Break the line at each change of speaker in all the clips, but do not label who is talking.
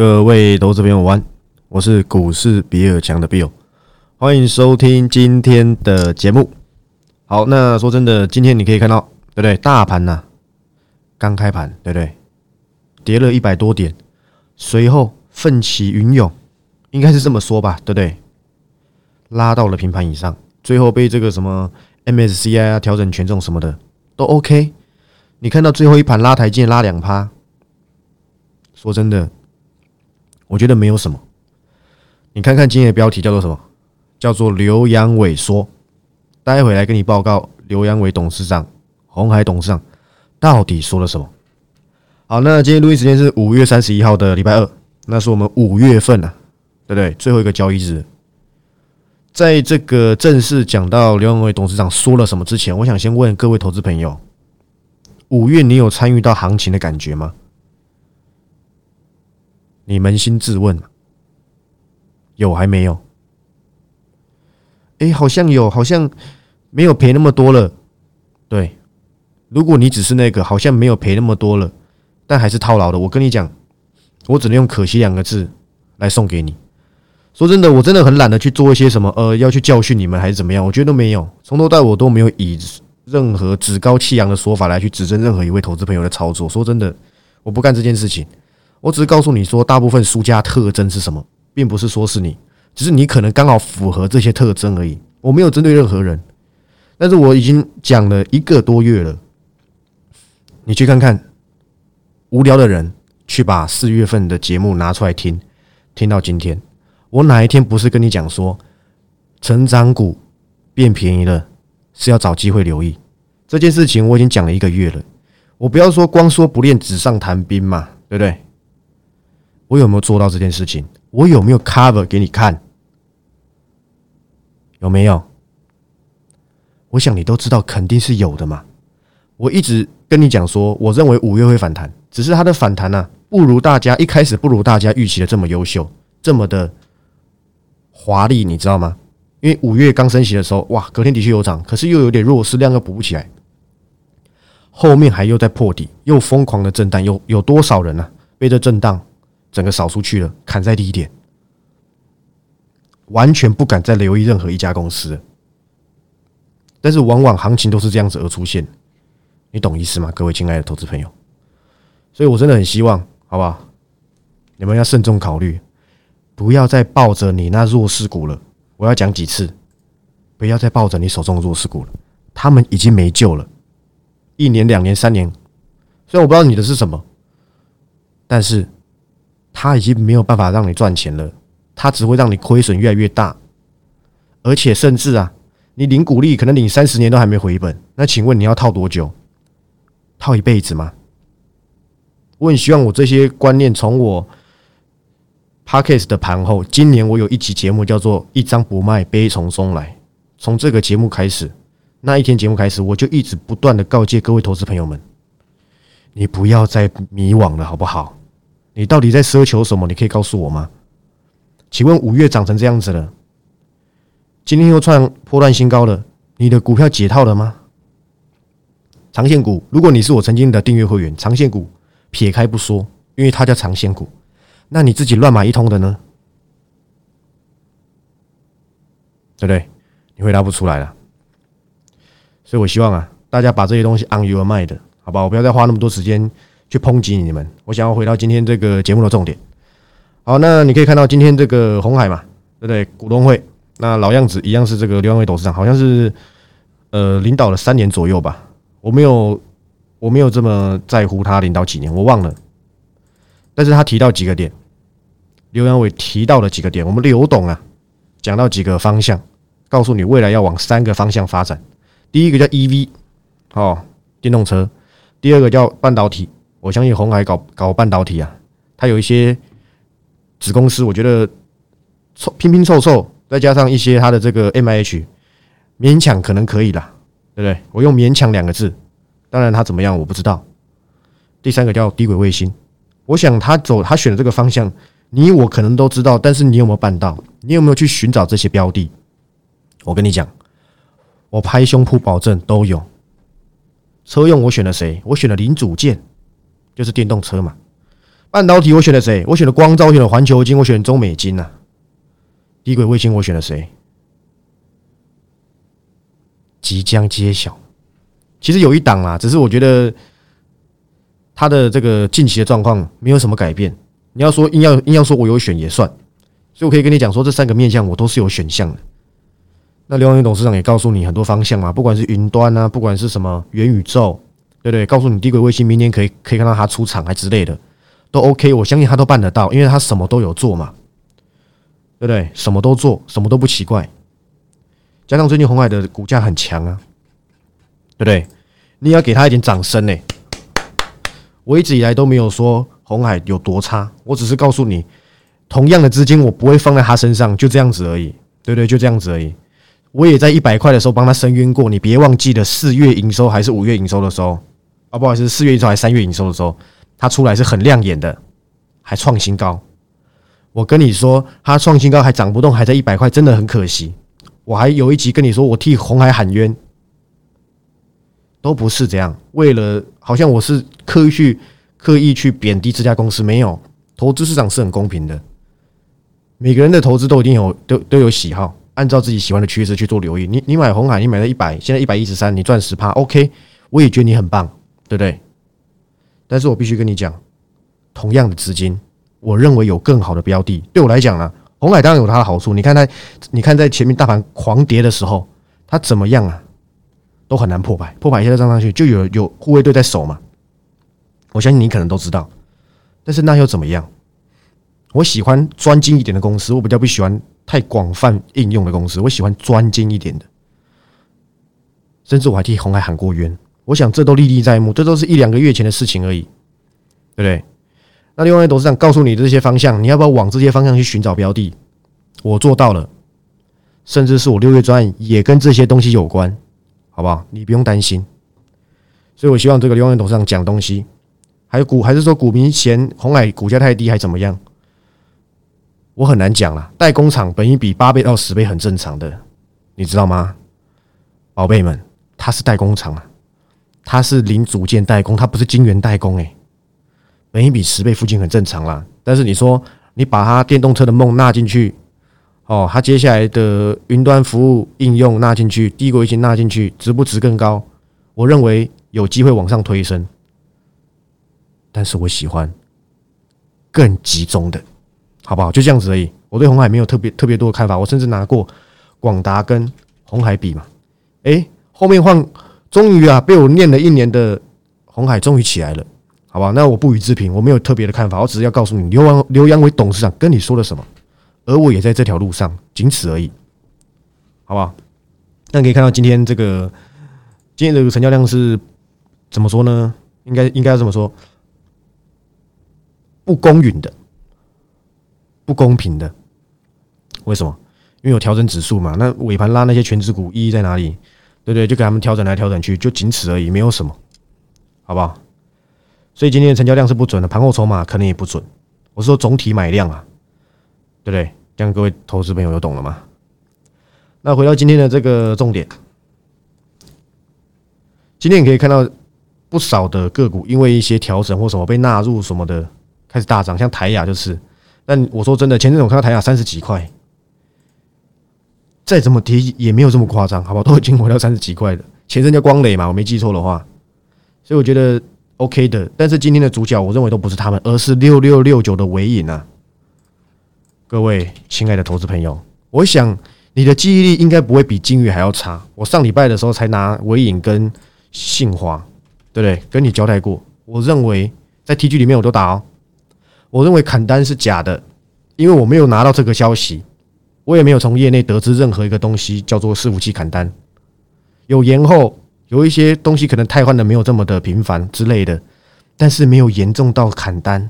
各位投资朋友，晚我是股市比尔强的 Bill，欢迎收听今天的节目。好，那说真的，今天你可以看到，对不对？大盘呐，刚开盘，对不对？跌了一百多点，随后奋起云涌，应该是这么说吧，对不对？拉到了平盘以上，最后被这个什么 MSCI 啊调整权重什么的都 OK。你看到最后一盘拉台阶拉两趴，说真的，我觉得没有什么。你看看今天的标题叫做什么？叫做刘阳伟说，待会来跟你报告刘阳伟董事长、红海董事长到底说了什么。好，那今天录音时间是五月三十一号的礼拜二，那是我们五月份啊，对不对？最后一个交易日，在这个正式讲到刘阳伟董事长说了什么之前，我想先问各位投资朋友。五月，你有参与到行情的感觉吗？你扪心自问，有还没有？哎，好像有，好像没有赔那么多了。对，如果你只是那个好像没有赔那么多了，但还是套牢的，我跟你讲，我只能用“可惜”两个字来送给你。说真的，我真的很懒得去做一些什么，呃，要去教训你们还是怎么样？我觉得都没有，从头到尾都没有以。任何趾高气扬的说法来去指证任何一位投资朋友的操作，说真的，我不干这件事情。我只是告诉你说，大部分输家特征是什么，并不是说是你，只是你可能刚好符合这些特征而已。我没有针对任何人，但是我已经讲了一个多月了。你去看看，无聊的人去把四月份的节目拿出来听，听到今天，我哪一天不是跟你讲说，成长股变便宜了？是要找机会留意这件事情，我已经讲了一个月了。我不要说光说不练纸上谈兵嘛，对不对？我有没有做到这件事情？我有没有 cover 给你看？有没有？我想你都知道，肯定是有的嘛。我一直跟你讲说，我认为五月会反弹，只是它的反弹呢，不如大家一开始不如大家预期的这么优秀，这么的华丽，你知道吗？因为五月刚升息的时候，哇，隔天的确有涨，可是又有点弱势，量又补不起来，后面还又在破底，又疯狂的震荡，有有多少人呢？被这震荡整个扫出去了，砍在低点，完全不敢再留意任何一家公司。但是往往行情都是这样子而出现，你懂意思吗？各位亲爱的投资朋友，所以我真的很希望，好不好？你们要慎重考虑，不要再抱着你那弱势股了。我要讲几次，不要再抱着你手中的弱势股了，他们已经没救了。一年、两年、三年，虽然我不知道你的是什么，但是他已经没有办法让你赚钱了，他只会让你亏损越来越大，而且甚至啊，你领股利可能领三十年都还没回本。那请问你要套多久？套一辈子吗？我很希望我这些观念从我。Parkes 的盘后，今年我有一集节目叫做“一张不卖，悲从中来”。从这个节目开始，那一天节目开始，我就一直不断的告诫各位投资朋友们：你不要再迷惘了，好不好？你到底在奢求什么？你可以告诉我吗？请问五月涨成这样子了，今天又创破断新高了，你的股票解套了吗？长线股，如果你是我曾经的订阅会员，长线股撇开不说，因为它叫长线股。那你自己乱买一通的呢？对不对？你回答不出来了。所以我希望啊，大家把这些东西 on your mind，好吧？我不要再花那么多时间去抨击你们。我想要回到今天这个节目的重点。好，那你可以看到今天这个红海嘛，对不对？股东会，那老样子一样是这个刘安伟董事长，好像是呃领导了三年左右吧。我没有，我没有这么在乎他领导几年，我忘了。但是他提到几个点。刘阳伟提到了几个点，我们刘董啊讲到几个方向，告诉你未来要往三个方向发展。第一个叫 EV，哦，电动车；第二个叫半导体。我相信红海搞搞半导体啊，它有一些子公司，我觉得凑拼拼凑凑，再加上一些它的这个 M I H，勉强可能可以啦，对不对？我用勉强两个字，当然它怎么样我不知道。第三个叫低轨卫星，我想他走他选的这个方向。你我可能都知道，但是你有没有办到？你有没有去寻找这些标的？我跟你讲，我拍胸脯保证都有。车用我选了谁？我选了零组件，就是电动车嘛。半导体我选了谁？我选了光照，我选了环球金，我选中美金呐。低轨卫星我选了谁？即将揭晓。其实有一档啊，只是我觉得它的这个近期的状况没有什么改变。你要说硬要硬要说我有选也算，所以我可以跟你讲说，这三个面向我都是有选项的。那刘洋董事长也告诉你很多方向嘛，不管是云端啊，不管是什么元宇宙，对不对？告诉你低轨卫星明年可以可以看到它出厂还之类的，都 OK。我相信他都办得到，因为他什么都有做嘛，对不对？什么都做，什么都不奇怪。加上最近红海的股价很强啊，对不对？你要给他一点掌声呢。我一直以来都没有说红海有多差，我只是告诉你，同样的资金我不会放在他身上，就这样子而已，对不对？就这样子而已。我也在一百块的时候帮他申冤过，你别忘记了四月营收还是五月营收的时候啊，不好意思，四月营收还是三月营收的时候，它出来是很亮眼的，还创新高。我跟你说，它创新高还涨不动，还在一百块，真的很可惜。我还有一集跟你说，我替红海喊冤，都不是这样。为了好像我是刻意去刻意去贬低这家公司，没有。投资市场是很公平的，每个人的投资都一定有都都有喜好。按照自己喜欢的趋势去做留意，你你买红海，你买了一百，现在一百一十三，你赚十趴，OK，我也觉得你很棒，对不对？但是我必须跟你讲，同样的资金，我认为有更好的标的。对我来讲呢，红海当然有它的好处。你看它，你看在前面大盘狂跌的时候，它怎么样啊？都很难破百，破百一下涨上去，就有有护卫队在守嘛。我相信你可能都知道，但是那又怎么样？我喜欢专精一点的公司，我比较不喜欢。太广泛应用的公司，我喜欢专精一点的，甚至我还替红海喊过冤。我想这都历历在目，这都是一两个月前的事情而已，对不对？那另外董事长告诉你这些方向，你要不要往这些方向去寻找标的？我做到了，甚至是我六月专案也跟这些东西有关，好不好？你不用担心。所以我希望这个刘万董事长讲东西，还有股还是说股民嫌红海股价太低，还怎么样？我很难讲了，代工厂本一比八倍到十倍很正常的，你知道吗，宝贝们？它是代工厂啊，它是零组件代工，它不是晶圆代工哎。本一比十倍附近很正常啦。但是你说你把它电动车的梦纳进去，哦，它接下来的云端服务应用纳进去，低轨卫星纳进去，值不值更高？我认为有机会往上推升，但是我喜欢更集中的。好不好？就这样子而已。我对红海没有特别特别多的看法。我甚至拿过广达跟红海比嘛。哎，后面换，终于啊，被我念了一年的红海终于起来了，好吧？那我不予置评，我没有特别的看法。我只是要告诉你，刘王刘阳伟董事长跟你说了什么，而我也在这条路上，仅此而已，好不好？那可以看到今天这个今天这个成交量是怎么说呢？应该应该要这么说，不公允的。不公平的，为什么？因为有调整指数嘛。那尾盘拉那些全指股意义在哪里？对对？就给他们调整来调整去，就仅此而已，没有什么，好不好？所以今天的成交量是不准的，盘后筹码可能也不准。我是说总体买量啊，对不对？这样各位投资朋友有懂了吗？那回到今天的这个重点，今天你可以看到不少的个股因为一些调整或什么被纳入什么的开始大涨，像台雅就是。但我说真的，前阵子我看到台亚三十几块，再怎么提也没有这么夸张，好不好？都已经回到三十几块了。前身叫光磊嘛，我没记错的话，所以我觉得 OK 的。但是今天的主角，我认为都不是他们，而是六六六九的尾影啊！各位亲爱的投资朋友，我想你的记忆力应该不会比金鱼还要差。我上礼拜的时候才拿尾影跟杏花，对不对？跟你交代过，我认为在 TG 里面我都打哦。我认为砍单是假的，因为我没有拿到这个消息，我也没有从业内得知任何一个东西叫做伺服器砍单，有延后，有一些东西可能太换的没有这么的频繁之类的，但是没有严重到砍单。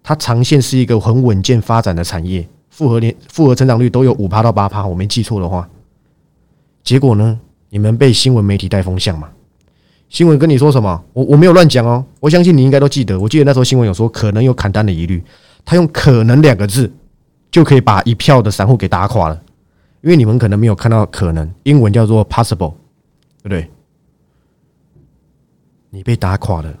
它长线是一个很稳健发展的产业，复合年复合成长率都有五趴到八趴，我没记错的话。结果呢，你们被新闻媒体带风向嘛？新闻跟你说什么？我我没有乱讲哦，我相信你应该都记得。我记得那时候新闻有说可能有砍单的疑虑，他用“可能”两个字就可以把一票的散户给打垮了。因为你们可能没有看到“可能”，英文叫做 “possible”，对不对？你被打垮了，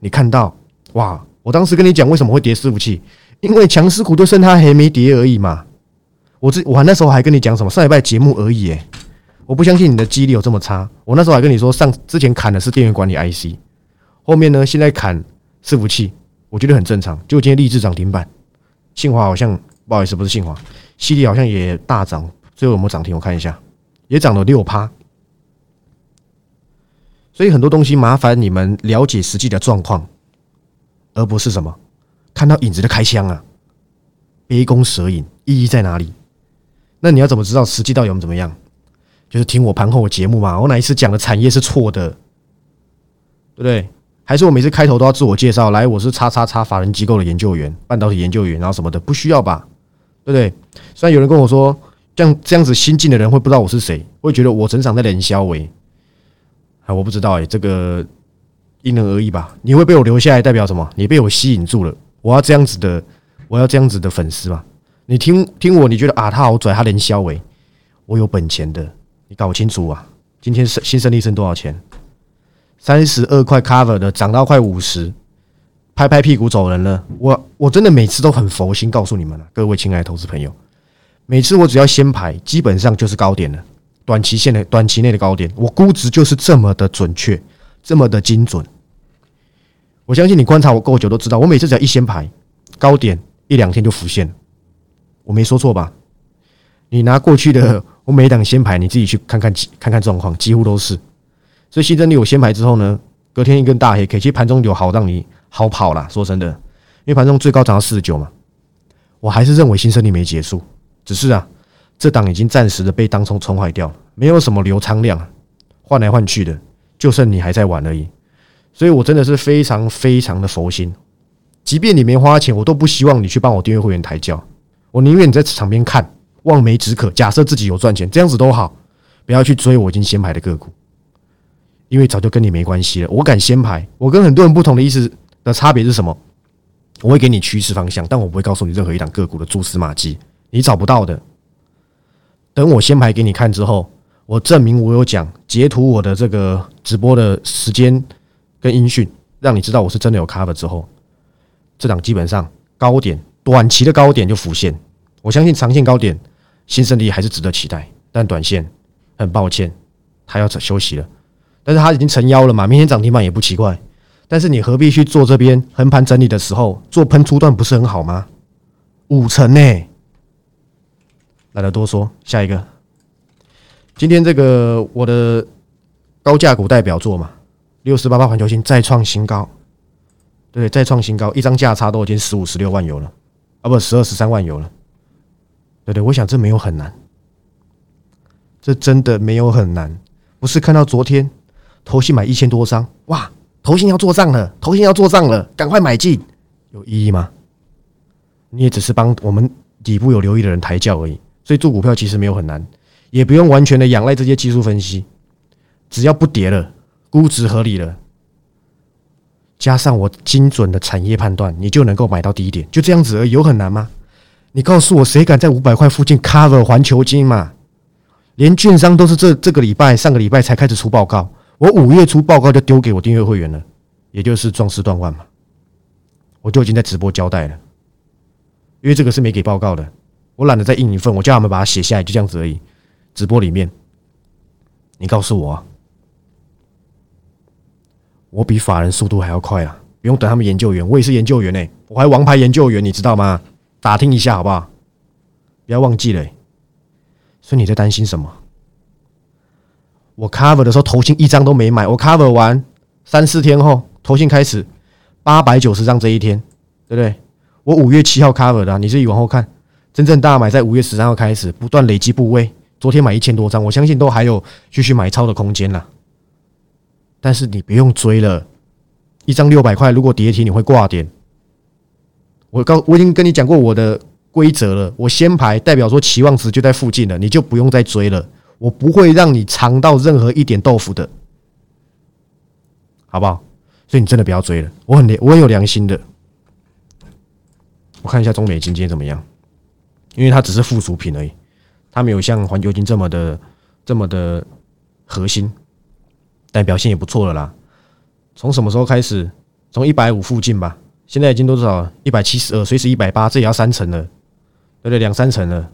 你看到哇？我当时跟你讲为什么会跌伺服器，因为强势股就剩它还没跌而已嘛。我这我那时候还跟你讲什么上礼拜节目而已，诶，我不相信你的记忆力有这么差。我那时候还跟你说上之前砍的是电源管理 IC，后面呢现在砍伺服器，我觉得很正常。就今天立志涨停板，信华好像不好意思不是信华，犀利好像也大涨，最后有没有涨停？我看一下，也涨了六趴。所以很多东西麻烦你们了解实际的状况。而不是什么看到影子的开枪啊，杯弓蛇影，意义在哪里？那你要怎么知道实际到底有怎么样？就是听我盘后的节目嘛。我哪一次讲的产业是错的，对不对？还是我每次开头都要自我介绍？来，我是叉叉叉法人机构的研究员，半导体研究员，然后什么的，不需要吧？对不对？虽然有人跟我说，这样这样子新进的人会不知道我是谁，会觉得我整场在连销为。啊，我不知道哎，这个。因人而异吧，你会被我留下来代表什么？你被我吸引住了，我要这样子的，我要这样子的粉丝嘛？你听听我，你觉得啊，他好拽，他能消维，我有本钱的，你搞清楚啊！今天新新胜利剩多少钱？三十二块 cover 的，涨到快五十，拍拍屁股走人了。我我真的每次都很佛心告诉你们了，各位亲爱的投资朋友，每次我只要先排，基本上就是高点了，短期线的短期内的高点，我估值就是这么的准确，这么的精准。我相信你观察我够久都知道，我每次只要一先排高点，一两天就浮现，我没说错吧？你拿过去的我每档先排，你自己去看看看看状况，几乎都是。所以新增率我先排之后呢，隔天一根大黑，K，其实盘中有好让你好跑啦。说真的，因为盘中最高涨到四十九嘛，我还是认为新胜利没结束，只是啊，这档已经暂时的被当冲冲坏掉了，没有什么流仓量，换来换去的，就剩你还在玩而已。所以，我真的是非常非常的佛心。即便你没花钱，我都不希望你去帮我订阅会员抬轿。我宁愿你在场边看，望梅止渴。假设自己有赚钱，这样子都好，不要去追我已经先排的个股，因为早就跟你没关系了。我敢先排，我跟很多人不同的意思的差别是什么？我会给你趋势方向，但我不会告诉你任何一档个股的蛛丝马迹，你找不到的。等我先排给你看之后，我证明我有讲，截图我的这个直播的时间。跟音讯，让你知道我是真的有 cover 之后，这档基本上高点短期的高点就浮现。我相信长线高点新胜利还是值得期待，但短线很抱歉，他要休息了。但是他已经成妖了嘛，明天涨停板也不奇怪。但是你何必去做这边横盘整理的时候做喷出段不是很好吗？五成呢？懒得多说，下一个。今天这个我的高价股代表作嘛。六十八八环球星再创新高，对，再创新高，一张价差都已经十五十六万有了，啊不，十二十三万有了，对对，我想这没有很难，这真的没有很难，不是看到昨天投信买一千多张，哇，头信要做账了，头信要做账了，赶快买进，有意义吗？你也只是帮我们底部有留意的人抬轿而已，所以做股票其实没有很难，也不用完全的仰赖这些技术分析，只要不跌了。估值合理了，加上我精准的产业判断，你就能够买到低点，就这样子而已，有很难吗？你告诉我，谁敢在五百块附近 cover 环球金嘛？连券商都是这这个礼拜、上个礼拜才开始出报告，我五月初报告就丢给我订阅会员了，也就是壮士断腕嘛，我就已经在直播交代了，因为这个是没给报告的，我懒得再印一份，我叫他们把它写下来，就这样子而已。直播里面，你告诉我。我比法人速度还要快啊！不用等他们研究员，我也是研究员呢，我还王牌研究员，你知道吗？打听一下好不好？不要忘记了。所以你在担心什么？我 cover 的时候，头信一张都没买。我 cover 完三四天后，头信开始八百九十张这一天，对不对？我五月七号 cover 的，你自己往后看，真正大买在五月十三号开始，不断累积部位。昨天买一千多张，我相信都还有继续买超的空间了。但是你不用追了，一张六百块，如果跌停你会挂点。我刚我已经跟你讲过我的规则了，我先排代表说期望值就在附近了，你就不用再追了。我不会让你尝到任何一点豆腐的，好不好？所以你真的不要追了，我很我很有良心的。我看一下中美金今天怎么样，因为它只是附属品而已，它没有像环球金这么的这么的核心。但表现也不错了啦。从什么时候开始？从一百五附近吧，现在已经多少？一百七十二，随时一百八，这也要三成了，对不对？两三成了，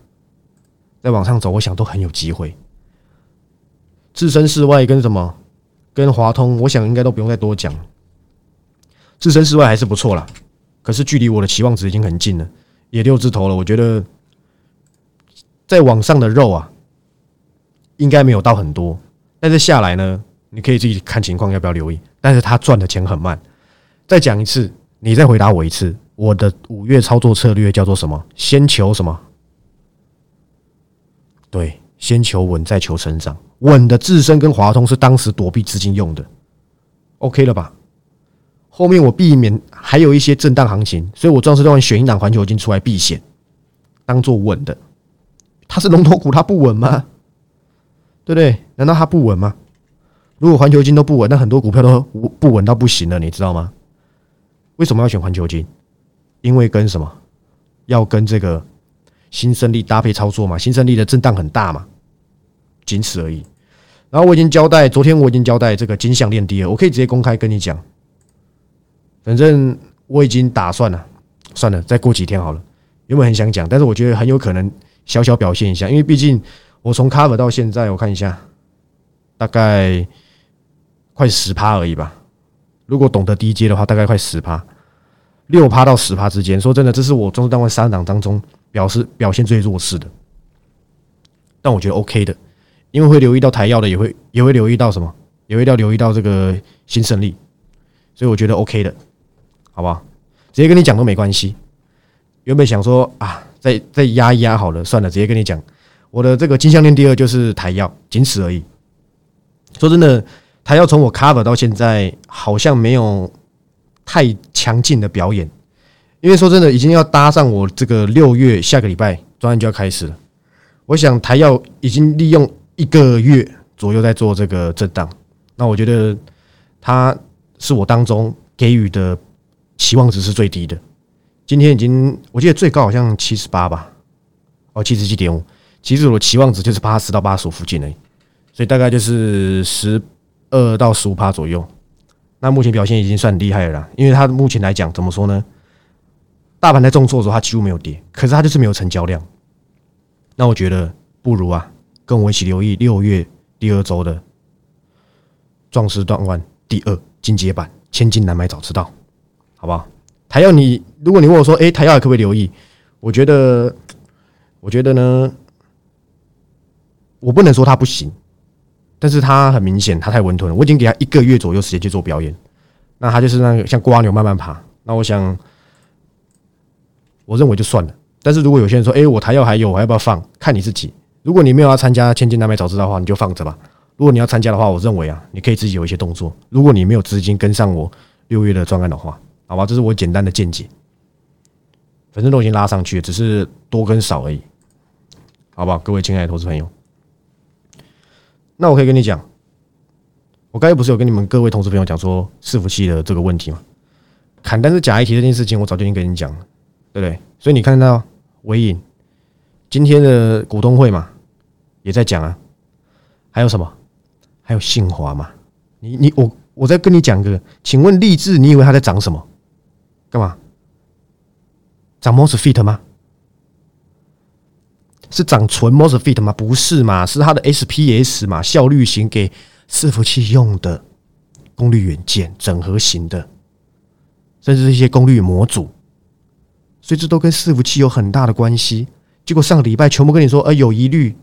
再往上走，我想都很有机会。置身事外跟什么？跟华通，我想应该都不用再多讲。置身事外还是不错啦，可是距离我的期望值已经很近了，也六字头了。我觉得在网上的肉啊，应该没有到很多，但是下来呢，你可以自己看情况要不要留意。但是他赚的钱很慢。再讲一次。你再回答我一次，我的五月操作策略叫做什么？先求什么？对，先求稳，再求成长。稳的自身跟华通是当时躲避资金用的，OK 了吧？后面我避免还有一些震荡行情，所以我壮士段选一档环球金出来避险，当做稳的。它是龙头股，它不稳吗？对不对？难道它不稳吗？如果环球金都不稳，那很多股票都不稳到不行了，你知道吗？为什么要选环球金？因为跟什么？要跟这个新胜利搭配操作嘛？新胜利的震荡很大嘛，仅此而已。然后我已经交代，昨天我已经交代这个金项链第二，我可以直接公开跟你讲。反正我已经打算了，算了，再过几天好了。原本很想讲，但是我觉得很有可能小小表现一下，因为毕竟我从 cover 到现在，我看一下，大概快十趴而已吧。如果懂得低阶的话，大概快十趴。六趴到十趴之间，说真的，这是我中单位三档当中表示表现最弱势的，但我觉得 OK 的，因为会留意到台药的，也会也会留意到什么，也会要留意到这个新胜利，所以我觉得 OK 的，好不好？直接跟你讲都没关系。原本想说啊，再再压一压好了，算了，直接跟你讲，我的这个金项链第二就是台药，仅此而已。说真的，台药从我 cover 到现在，好像没有。太强劲的表演，因为说真的，已经要搭上我这个六月下个礼拜专案就要开始了。我想台药已经利用一个月左右在做这个震荡，那我觉得它是我当中给予的期望值是最低的。今天已经我记得最高好像七十八吧，哦七十七点五，其实我的期望值就是八十到八十五附近而已，所以大概就是十二到十五趴左右。那目前表现已经算厉害了，因为它目前来讲怎么说呢？大盘在重挫的时候，它几乎没有跌，可是它就是没有成交量。那我觉得不如啊，跟我一起留意六月第二周的壮士断腕第二进阶版，千金难买早知道，好不好？台药你，如果你问我说，哎，台药可不可以留意？我觉得，我觉得呢，我不能说他不行。但是他很明显，他太温吞了。我已经给他一个月左右时间去做表演，那他就是那个像瓜牛慢慢爬。那我想，我认为就算了。但是如果有些人说，哎，我台药还有，我要不要放？看你自己。如果你没有要参加千金难买早知道的话，你就放着吧。如果你要参加的话，我认为啊，你可以自己有一些动作。如果你没有资金跟上我六月的专案的话，好吧，这是我简单的见解。反正都已经拉上去了，只是多跟少而已，好不好？各位亲爱的投资朋友。那我可以跟你讲，我刚才不是有跟你们各位同事朋友讲说伺服器的这个问题吗？砍单是假议题这件事情，我早就已经跟你讲了，对不对？所以你看到伟影今天的股东会嘛，也在讲啊，还有什么？还有信华嘛？你你我我在跟你讲个，请问励志，你以为它在涨什么？干嘛？涨 mosfet 吗？是涨纯 mosfet 吗？不是嘛？是它的 SPS 嘛？效率型给伺服器用的功率元件整合型的，甚至是一些功率模组，所以这都跟伺服器有很大的关系。结果上个礼拜全部跟你说，呃，有疑虑，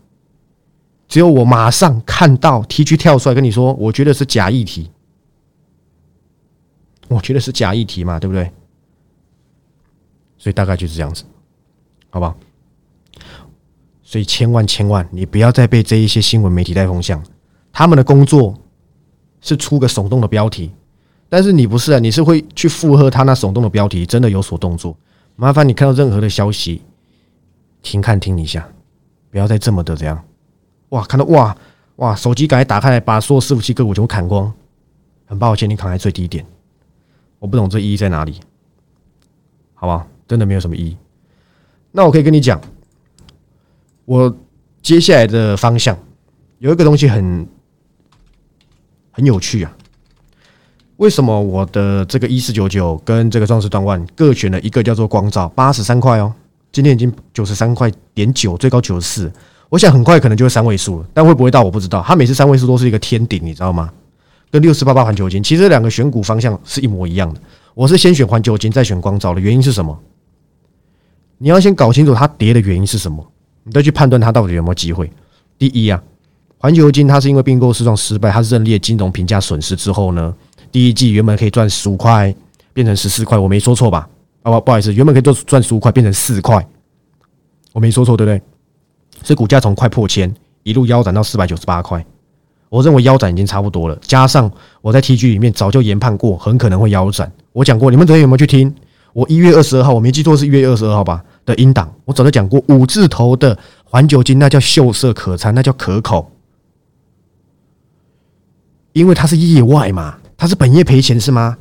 只有我马上看到 T 区跳出来跟你说，我觉得是假议题，我觉得是假议题嘛，对不对？所以大概就是这样子，好不好？所以千万千万，你不要再被这一些新闻媒体带风向。他们的工作是出个耸动的标题，但是你不是啊，你是会去附和他那耸动的标题，真的有所动作。麻烦你看到任何的消息，停看听一下，不要再这么的这样。哇，看到哇哇，手机赶快打开来，把所有伺服器个股全部砍光。很抱歉，你砍在最低点，我不懂这意义在哪里，好吧？真的没有什么意义。那我可以跟你讲。我接下来的方向有一个东西很很有趣啊！为什么我的这个一四九九跟这个壮士断腕各选了一个叫做光照八十三块哦？今天已经九十三块点九，最高九十四。我想很快可能就会三位数了，但会不会到我不知道。它每次三位数都是一个天顶，你知道吗？跟六四八八环球金，其实两个选股方向是一模一样的。我是先选环球金，再选光照的原因是什么？你要先搞清楚它跌的原因是什么，你再去判断它到底有没有机会。第一啊，环球金它是因为并购试创失败，它是认列金融评价损失之后呢，第一季原本可以赚十五块，变成十四块，我没说错吧？啊不，不好意思，原本可以做赚十五块，变成四块，我没说错对不对？所以股价从快破千一路腰斩到四百九十八块，我认为腰斩已经差不多了。加上我在 T G 里面早就研判过，很可能会腰斩。我讲过，你们昨天有没有去听？我一月二十二号，我没记错是一月二十二号吧的英档，我早就讲过五字头的环球金，那叫秀色可餐，那叫可口，因为它是业外嘛，它是本业赔钱是吗？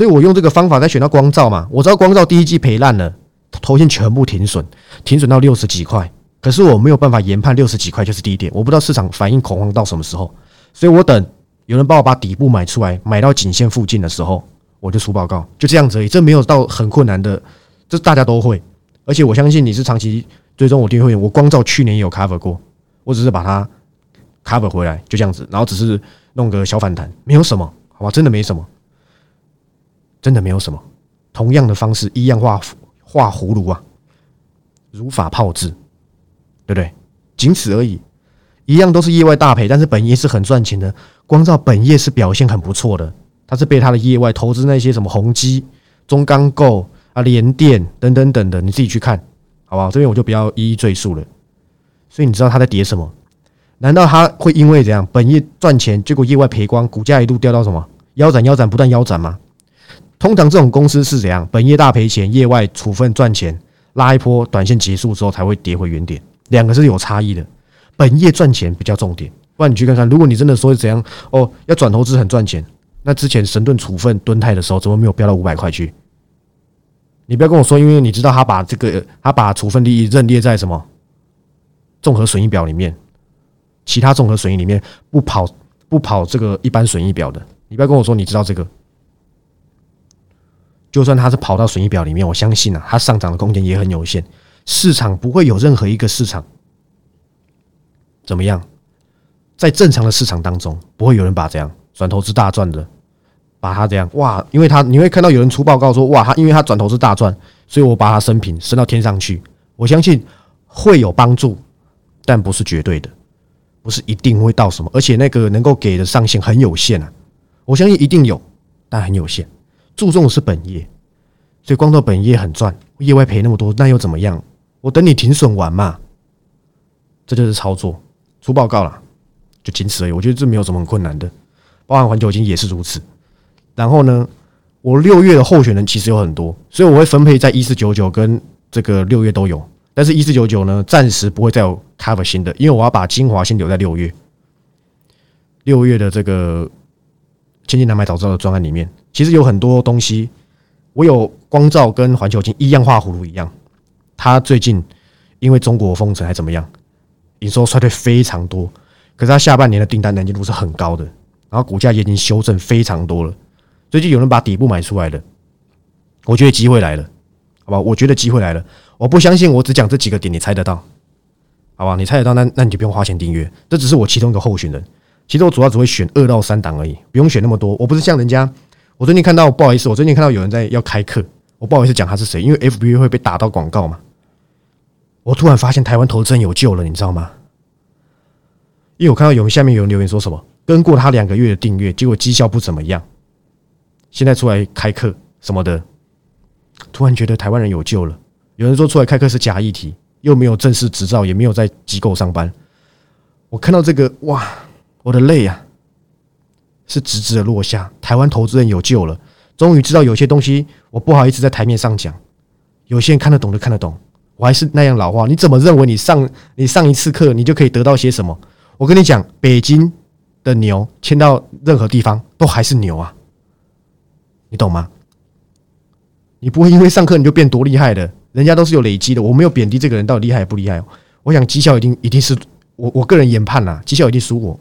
所以我用这个方法再选到光照嘛，我知道光照第一季赔烂了。头先全部停损，停损到六十几块，可是我没有办法研判六十几块就是低点，我不知道市场反应恐慌到什么时候，所以我等有人帮我把底部买出来，买到颈线附近的时候，我就出报告，就这样子而已，这没有到很困难的，这大家都会，而且我相信你是长期追踪我订阅会员，我光照去年也有 cover 过，我只是把它 cover 回来，就这样子，然后只是弄个小反弹，没有什么，好吧，真的没什么，真的没有什么，同样的方式一样画。画葫芦啊，如法炮制，对不对？仅此而已，一样都是业外大赔，但是本业是很赚钱的。光照本业是表现很不错的，它是被它的业外投资那些什么宏基、中钢构啊、联电等等等的，你自己去看，好不好？这边我就不要一一赘述了。所以你知道它在跌什么？难道它会因为怎样本业赚钱，结果业外赔光，股价一度掉到什么腰斩、腰斩不断腰斩吗？通常这种公司是怎样？本业大赔钱，业外处分赚钱，拉一波，短线结束之后才会跌回原点。两个是有差异的。本业赚钱比较重点，不然你去看看，如果你真的说怎样哦，要转投资很赚钱，那之前神盾处分蹲泰的时候，怎么没有飙到五百块去？你不要跟我说，因为你知道他把这个他把处分利益认列在什么综合损益表里面，其他综合损益里面不跑不跑这个一般损益表的。你不要跟我说你知道这个。就算它是跑到损益表里面，我相信啊，它上涨的空间也很有限。市场不会有任何一个市场怎么样，在正常的市场当中，不会有人把这样转投资大赚的，把它这样哇，因为他你会看到有人出报告说哇，他因为他转投资大赚，所以我把它升平升到天上去。我相信会有帮助，但不是绝对的，不是一定会到什么，而且那个能够给的上限很有限啊。我相信一定有，但很有限。注重的是本业，所以光照本业很赚，业外赔那么多，那又怎么样？我等你停损完嘛，这就是操作出报告了，就仅此而已。我觉得这没有什么很困难的，包含环球金也是如此。然后呢，我六月的候选人其实有很多，所以我会分配在一四九九跟这个六月都有。但是，一四九九呢，暂时不会再有 cover 新的，因为我要把精华先留在六月，六月的这个千金难买早知道的专案里面。其实有很多东西，我有光照跟环球金一样画葫芦一样。它最近因为中国封城还怎么样，营收衰退非常多。可是它下半年的订单能见度是很高的，然后股价也已经修正非常多了。最近有人把底部买出来了，我觉得机会来了，好吧？我觉得机会来了。我不相信我只讲这几个点你猜得到，好吧？你猜得到，那那你就不用花钱订阅。这只是我其中一个候选人，其实我主要只会选二到三档而已，不用选那么多。我不是像人家。我最近看到，不好意思，我最近看到有人在要开课，我不好意思讲他是谁，因为 F B 会被打到广告嘛。我突然发现台湾投资人有救了，你知道吗？因为我看到有人下面有人留言说什么，跟过他两个月的订阅，结果绩效不怎么样，现在出来开课什么的，突然觉得台湾人有救了。有人说出来开课是假议题，又没有正式执照，也没有在机构上班。我看到这个，哇，我的泪啊！是直直的落下，台湾投资人有救了，终于知道有些东西我不好意思在台面上讲，有些人看得懂就看得懂。我还是那样老话，你怎么认为你上你上一次课你就可以得到些什么？我跟你讲，北京的牛迁到任何地方都还是牛啊，你懂吗？你不会因为上课你就变多厉害的，人家都是有累积的。我没有贬低这个人到底厉害不厉害，我想绩效一定一定是我我个人研判啦，绩效一定输我。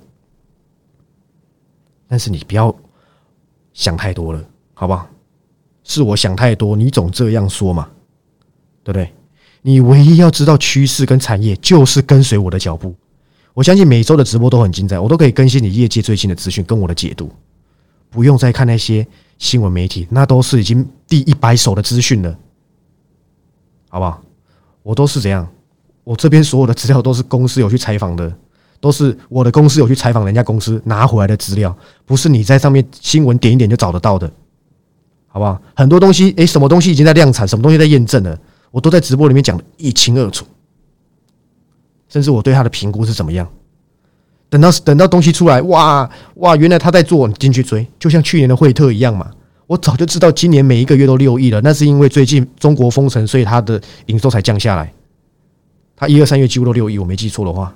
但是你不要想太多了，好不好？是我想太多，你总这样说嘛，对不对？你唯一要知道趋势跟产业，就是跟随我的脚步。我相信每周的直播都很精彩，我都可以更新你业界最新的资讯跟我的解读，不用再看那些新闻媒体，那都是已经第一百手的资讯了，好不好？我都是怎样？我这边所有的资料都是公司有去采访的，都是我的公司有去采访人家公司拿回来的资料，不是你在上面新闻点一点就找得到的，好不好？很多东西，诶，什么东西已经在量产，什么东西在验证了，我都在直播里面讲的一清二楚。甚至我对他的评估是怎么样？等到等到东西出来，哇哇，原来他在做，你进去追，就像去年的惠特一样嘛。我早就知道今年每一个月都六亿了，那是因为最近中国封城，所以它的营收才降下来。他一二三月几乎都六亿，我没记错的话，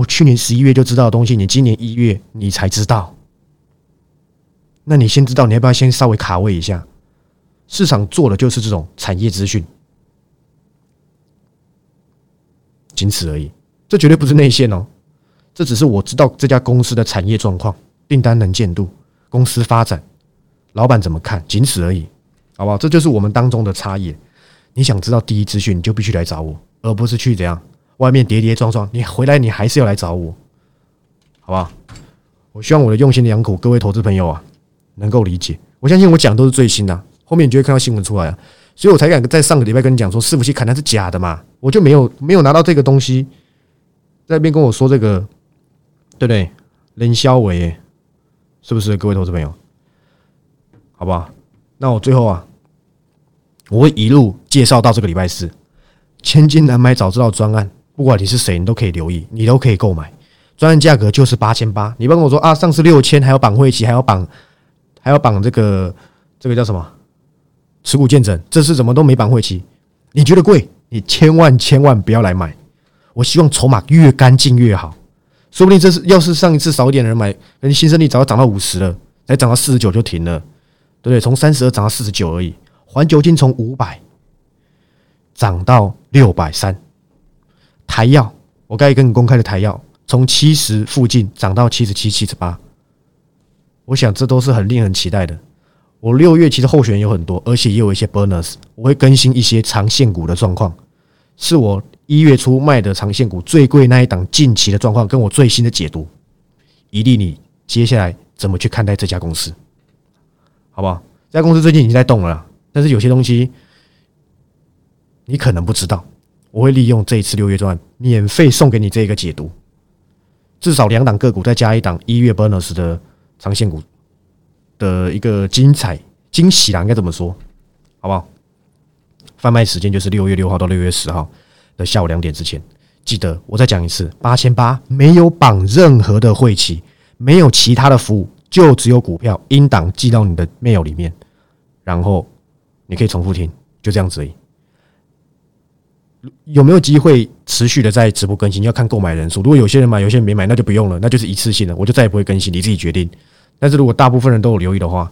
我去年十一月就知道的东西，你今年一月你才知道。那你先知道，你要不要先稍微卡位一下？市场做的就是这种产业资讯。仅此而已，这绝对不是内线哦，这只是我知道这家公司的产业状况、订单能见度、公司发展、老板怎么看，仅此而已，好不好？这就是我们当中的差异。你想知道第一资讯，你就必须来找我，而不是去怎样外面跌跌撞撞，你回来你还是要来找我，好不好？我希望我的用心良苦，各位投资朋友啊，能够理解。我相信我讲都是最新的，后面你就会看到新闻出来啊。所以我才敢在上个礼拜跟你讲说，伺服器砍单是假的嘛，我就没有没有拿到这个东西，在那边跟我说这个，对不对？冷销伟，是不是各位投资朋友？好不好？那我最后啊，我会一路介绍到这个礼拜四，千金难买早知道专案，不管你是谁，你都可以留意，你都可以购买。专案价格就是八千八，你不要跟我说啊，上次六千还要绑会期，还要绑还要绑这个这个叫什么？持股见证，这次怎么都没绑会期？你觉得贵？你千万千万不要来买。我希望筹码越干净越好。说不定这是要是上一次少一点的人买，人新胜利早就涨到五十了，才涨到四十九就停了，对不对？从三十二涨到四十九而已。环球金从五百涨到六百三，台药我刚才跟你公开的台药从七十附近涨到七十七、七十八，我想这都是很令人期待的。我六月其实候选人有很多，而且也有一些 bonus，我会更新一些长线股的状况，是我一月初卖的长线股最贵那一档近期的状况，跟我最新的解读，以利你接下来怎么去看待这家公司，好不好？这家公司最近已经在动了，但是有些东西你可能不知道，我会利用这一次六月段免费送给你这个解读，至少两档个股再加一档一月 bonus 的长线股。的一个精彩惊喜啦，应该怎么说？好不好？贩卖时间就是六月六号到六月十号的下午两点之前。记得我再讲一次，八千八没有绑任何的会期，没有其他的服务，就只有股票，应档寄到你的 mail 里面，然后你可以重复听，就这样子而已。有没有机会持续的在直播更新？要看购买人数。如果有些人买，有些人没买，那就不用了，那就是一次性的，我就再也不会更新，你自己决定。但是如果大部分人都有留意的话，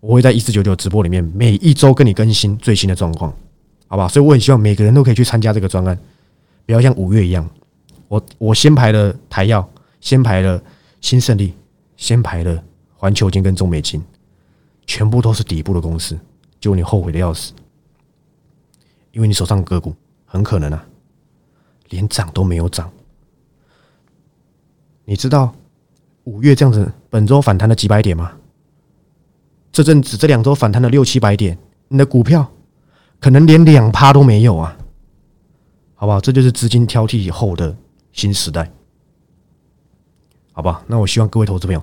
我会在一四九九直播里面每一周跟你更新最新的状况，好吧？所以我很希望每个人都可以去参加这个专案，不要像五月一样，我我先排了台药，先排了新胜利，先排了环球金跟中美金，全部都是底部的公司，结果你后悔的要死，因为你手上个股很可能啊，连涨都没有涨，你知道？五月这样子，本周反弹了几百点吗？这阵子这两周反弹了六七百点，你的股票可能连两趴都没有啊，好不好？这就是资金挑剔以后的新时代，好吧？那我希望各位投资朋友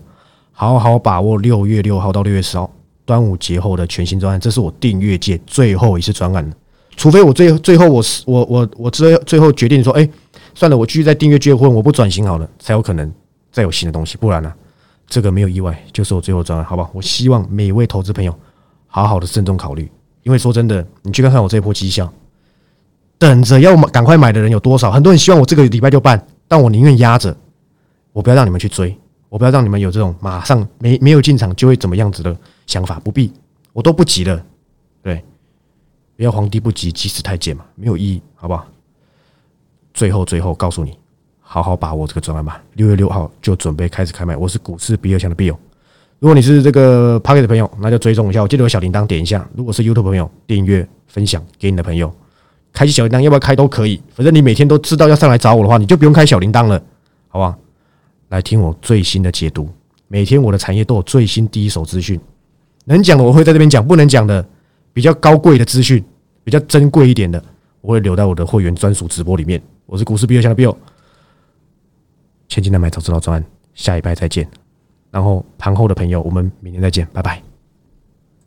好好把握六月六号到六月十号端午节后的全新专案，这是我订阅界最后一次专案了。除非我最最后我是我我我最最后决定说，哎，算了，我继续在订阅结婚，我不转型好了，才有可能。再有新的东西，不然呢？这个没有意外，就是我最后专案，好吧？我希望每位投资朋友好好的慎重考虑，因为说真的，你去看看我这一波绩效，等着要赶快买的人有多少？很多人希望我这个礼拜就办，但我宁愿压着，我不要让你们去追，我不要让你们有这种马上没没有进场就会怎么样子的想法，不必，我都不急了，对，不要皇帝不急急死太监嘛，没有意义，好不好？最后最后告诉你。好好把握这个专案吧。六月六号就准备开始开卖，我是股市比尔强的 Bill。如果你是这个 p a r k e t 的朋友，那就追踪一下，我记得有小铃铛点一下。如果是 YouTube 朋友，订阅、分享给你的朋友，开启小铃铛，要不要开都可以。反正你每天都知道要上来找我的话，你就不用开小铃铛了，好不好？来听我最新的解读，每天我的产业都有最新第一手资讯，能讲的我会在这边讲，不能讲的比较高贵的资讯，比较珍贵一点的，我会留在我的会员专属直播里面。我是股市比尔强的 Bill，千金难买早知道专案，下一拜再见。然后盘后的朋友，我们明天再见，拜拜。